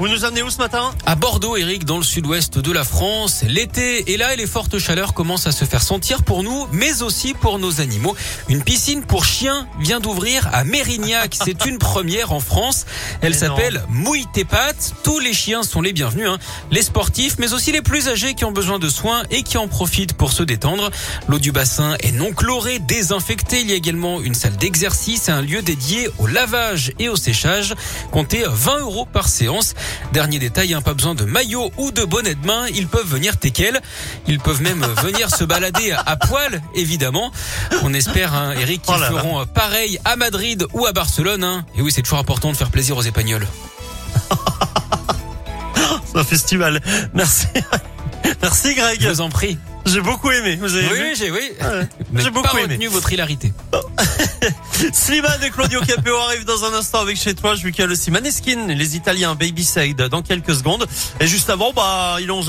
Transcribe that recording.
Vous nous amenez où ce matin À Bordeaux, Eric, dans le sud-ouest de la France, l'été est là et les fortes chaleurs commencent à se faire sentir pour nous, mais aussi pour nos animaux. Une piscine pour chiens vient d'ouvrir à Mérignac. C'est une première en France. Elle s'appelle Mouille tes pattes. Tous les chiens sont les bienvenus, hein. les sportifs, mais aussi les plus âgés qui ont besoin de soins et qui en profitent pour se détendre. L'eau du bassin est non chlorée, désinfectée. Il y a également une salle d'exercice et un lieu dédié au lavage et au séchage. Comptez 20 euros par séance. Dernier détail, hein, pas besoin de maillot ou de bonnet de main. Ils peuvent venir teckel. Ils peuvent même venir se balader à poil, évidemment. On espère, hein, Eric, qu'ils Oh là. feront pareil à Madrid ou à Barcelone. hein. Et oui, c'est toujours important de faire plaisir aux Espagnols. C'est un festival. Merci. Merci Greg. Je vous en prie. J'ai beaucoup aimé. Vous avez Oui, j'ai, oui. Ouais. J'ai beaucoup pas aimé. retenu votre hilarité. Slimane et Claudio Capéo arrivent dans un instant avec chez toi. Je y a aussi Maneskin, les Italiens, Baby Side dans quelques secondes. Et juste avant, bah, il est 11